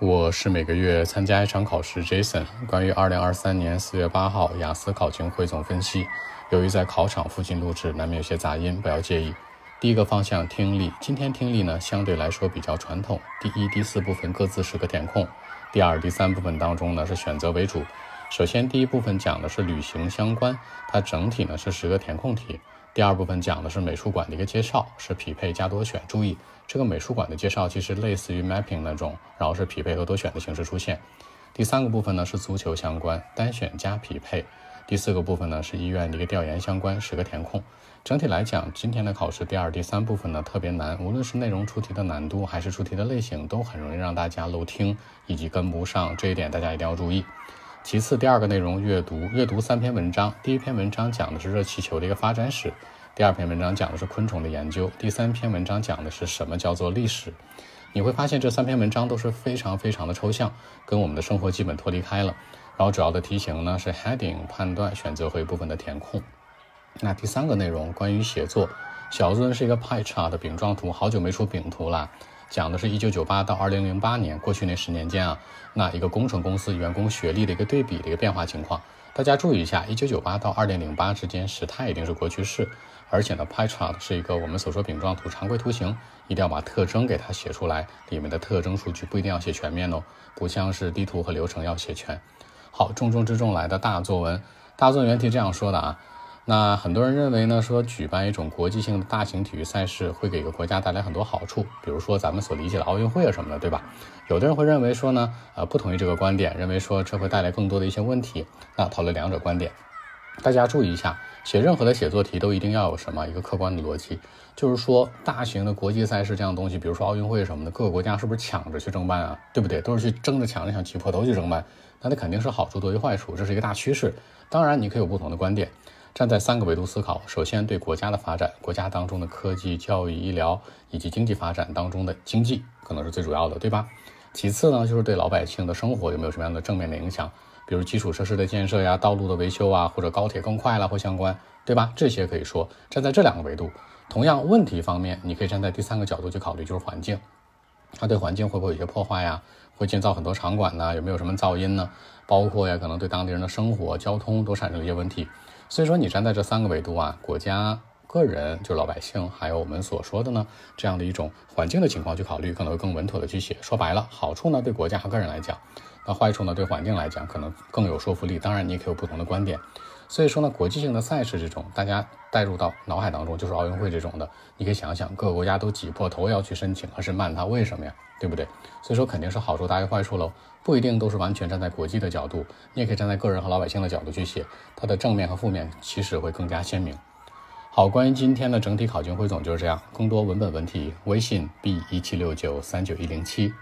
我是每个月参加一场考试，Jason。关于二零二三年四月八号雅思考情汇总分析，由于在考场附近录制，难免有些杂音，不要介意。第一个方向听力，今天听力呢相对来说比较传统。第一、第四部分各自是个填空；第二、第三部分当中呢是选择为主。首先第一部分讲的是旅行相关，它整体呢是十个填空题。第二部分讲的是美术馆的一个介绍，是匹配加多选。注意，这个美术馆的介绍其实类似于 mapping 那种，然后是匹配和多选的形式出现。第三个部分呢是足球相关，单选加匹配。第四个部分呢是医院的一个调研相关，十个填空。整体来讲，今天的考试第二、第三部分呢特别难，无论是内容出题的难度，还是出题的类型，都很容易让大家漏听以及跟不上，这一点大家一定要注意。其次，第二个内容阅读，阅读三篇文章。第一篇文章讲的是热气球的一个发展史，第二篇文章讲的是昆虫的研究，第三篇文章讲的是什么叫做历史。你会发现这三篇文章都是非常非常的抽象，跟我们的生活基本脱离开了。然后主要的题型呢是 heading 判断、选择和一部分的填空。那第三个内容关于写作，小作文是一个 pie chart 的饼状图，好久没出饼图了。讲的是1998到2008年过去那十年间啊，那一个工程公司员工学历的一个对比的一个变化情况。大家注意一下，1998到2008之间时态一定是过去式，而且呢，pie chart 是一个我们所说饼状图常规图形，一定要把特征给它写出来，里面的特征数据不一定要写全面哦，不像是地图和流程要写全。好，重中之重来的大作文，大作文原题这样说的啊。那很多人认为呢，说举办一种国际性的大型体育赛事会给一个国家带来很多好处，比如说咱们所理解的奥运会啊什么的，对吧？有的人会认为说呢，呃，不同意这个观点，认为说这会带来更多的一些问题。那讨论两者观点，大家注意一下，写任何的写作题都一定要有什么一个客观的逻辑，就是说大型的国际赛事这样东西，比如说奥运会什么的，各个国家是不是抢着去争办啊？对不对？都是去争着抢着想挤破头去争办，那它肯定是好处多于坏处，这是一个大趋势。当然，你可以有不同的观点。站在三个维度思考，首先对国家的发展，国家当中的科技、教育、医疗以及经济发展当中的经济，可能是最主要的，对吧？其次呢，就是对老百姓的生活有没有什么样的正面的影响，比如基础设施的建设呀、道路的维修啊，或者高铁更快了或相关，对吧？这些可以说站在这两个维度。同样，问题方面，你可以站在第三个角度去考虑，就是环境，它对环境会不会有些破坏呀？会建造很多场馆呢？有没有什么噪音呢？包括呀，可能对当地人的生活、交通都产生了一些问题。所以说，你站在这三个维度啊，国家、个人，就是老百姓，还有我们所说的呢，这样的一种环境的情况去考虑，可能会更稳妥的去写。说白了，好处呢对国家和个人来讲，那坏处呢对环境来讲，可能更有说服力。当然，你也可以有不同的观点。所以说呢，国际性的赛事这种，大家带入到脑海当中，就是奥运会这种的，你可以想想，各个国家都挤破头要去申请，还是慢，它为什么呀？对不对？所以说肯定是好处大于坏处喽，不一定都是完全站在国际的角度，你也可以站在个人和老百姓的角度去写，它的正面和负面其实会更加鲜明。好，关于今天的整体考情汇总就是这样，更多文本问题，微信 b 一七六九三九一零七。